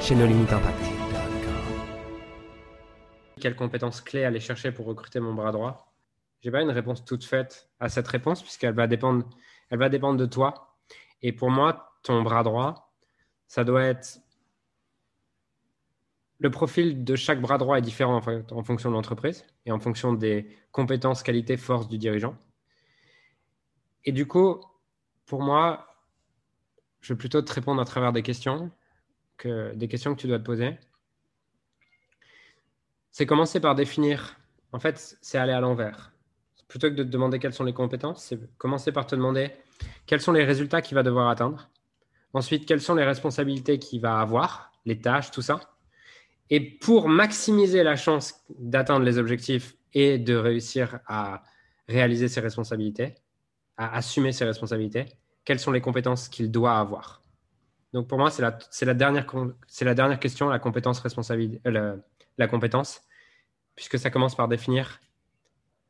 chez No Impact. Quelles compétences clés aller chercher pour recruter mon bras droit? J'ai pas une réponse toute faite à cette réponse puisqu'elle va dépendre, elle va dépendre de toi. Et pour moi, ton bras droit, ça doit être le profil de chaque bras droit est différent en, fonction de l'entreprise et en fonction des compétences, qualités, forces du dirigeant. Et du coup, pour moi, je vais plutôt te répondre à travers des questions, que, des questions que tu dois te poser. C'est commencer par définir, en fait, c'est aller à l'envers plutôt que de te demander quelles sont les compétences, c'est commencer par te demander quels sont les résultats qu'il va devoir atteindre. Ensuite, quelles sont les responsabilités qu'il va avoir, les tâches, tout ça. Et pour maximiser la chance d'atteindre les objectifs et de réussir à réaliser ses responsabilités, à assumer ses responsabilités, quelles sont les compétences qu'il doit avoir. Donc pour moi, c'est la, dernière, la dernière question, la compétence, responsabilité, euh, la compétence, puisque ça commence par définir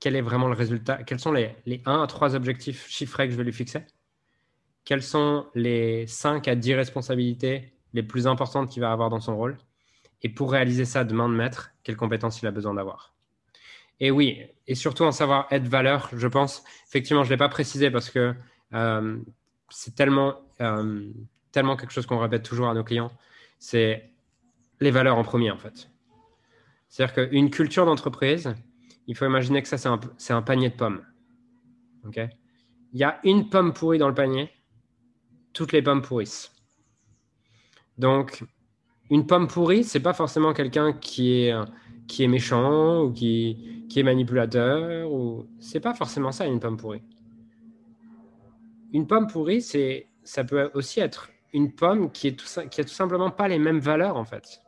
quel est vraiment le résultat Quels sont les, les 1 à 3 objectifs chiffrés que je vais lui fixer. Quelles sont les 5 à 10 responsabilités les plus importantes qu'il va avoir dans son rôle. Et pour réaliser ça de main de maître, quelles compétences il a besoin d'avoir. Et oui, et surtout en savoir être valeur, je pense. Effectivement, je ne l'ai pas précisé parce que euh, c'est tellement, euh, tellement quelque chose qu'on répète toujours à nos clients. C'est les valeurs en premier, en fait. C'est-à-dire qu'une culture d'entreprise, il faut imaginer que ça, c'est un, panier de pommes. Il y a une pomme pourrie dans le panier, toutes les pommes pourrissent. Donc, une pomme pourrie, c'est pas forcément quelqu'un qui est, qui est méchant ou qui, qui est manipulateur. Ou... C'est pas forcément ça, une pomme pourrie. Une pomme pourrie, c'est, ça peut aussi être une pomme qui, est tout, tout simplement pas les mêmes valeurs, en fait.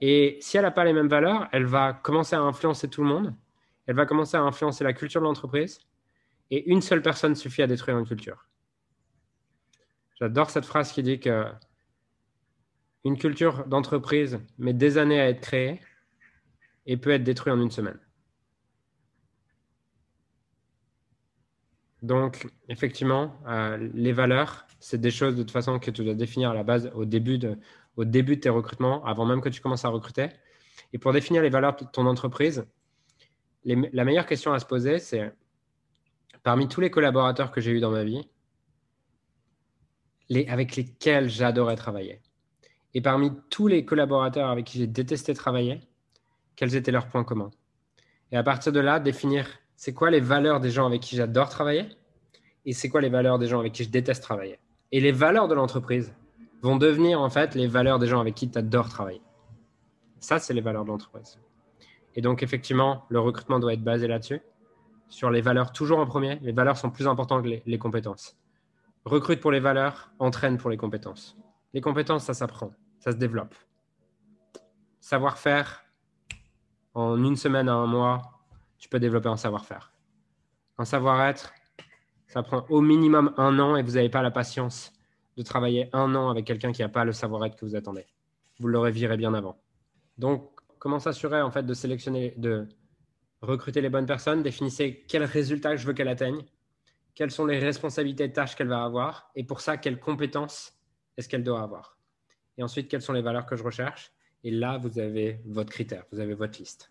Et si elle n'a pas les mêmes valeurs, elle va commencer à influencer tout le monde. Elle va commencer à influencer la culture de l'entreprise. Et une seule personne suffit à détruire une culture. J'adore cette phrase qui dit que une culture d'entreprise met des années à être créée et peut être détruite en une semaine. Donc, effectivement, euh, les valeurs, c'est des choses de toute façon que tu dois définir à la base au début de, au début de tes recrutements, avant même que tu commences à recruter. Et pour définir les valeurs de ton entreprise, la meilleure question à se poser, c'est parmi tous les collaborateurs que j'ai eus dans ma vie, les, avec lesquels j'adorais travailler, et parmi tous les collaborateurs avec qui j'ai détesté travailler, quels étaient leurs points communs? Et à partir de là, définir c'est quoi les valeurs des gens avec qui j'adore travailler et c'est quoi les valeurs des gens avec qui je déteste travailler. Et les valeurs de l'entreprise, vont devenir en fait les valeurs des gens avec qui tu adores travailler. Ça, c'est les valeurs de l'entreprise. Et donc, effectivement, le recrutement doit être basé là-dessus, sur les valeurs toujours en premier. Les valeurs sont plus importantes que les, compétences. Recrute pour les valeurs, entraîne pour les compétences. Les compétences, ça s'apprend, ça se développe. Savoir-faire, en une semaine à un mois, tu peux développer un savoir-faire. Un savoir-être, ça prend au minimum un an et vous n'avez pas la patience de travailler un an avec quelqu'un qui n'a pas le savoir-être que vous attendez. Vous l'aurez viré bien avant. Donc, comment s'assurer en fait de sélectionner, de recruter les bonnes personnes? Définissez quels résultats je veux qu'elle atteigne, quelles sont les responsabilités et tâches qu'elle va avoir, et pour ça, quelles compétences est-ce qu'elle doit avoir. Et ensuite, quelles sont les valeurs que je recherche. Et là, vous avez votre critère, vous avez votre liste.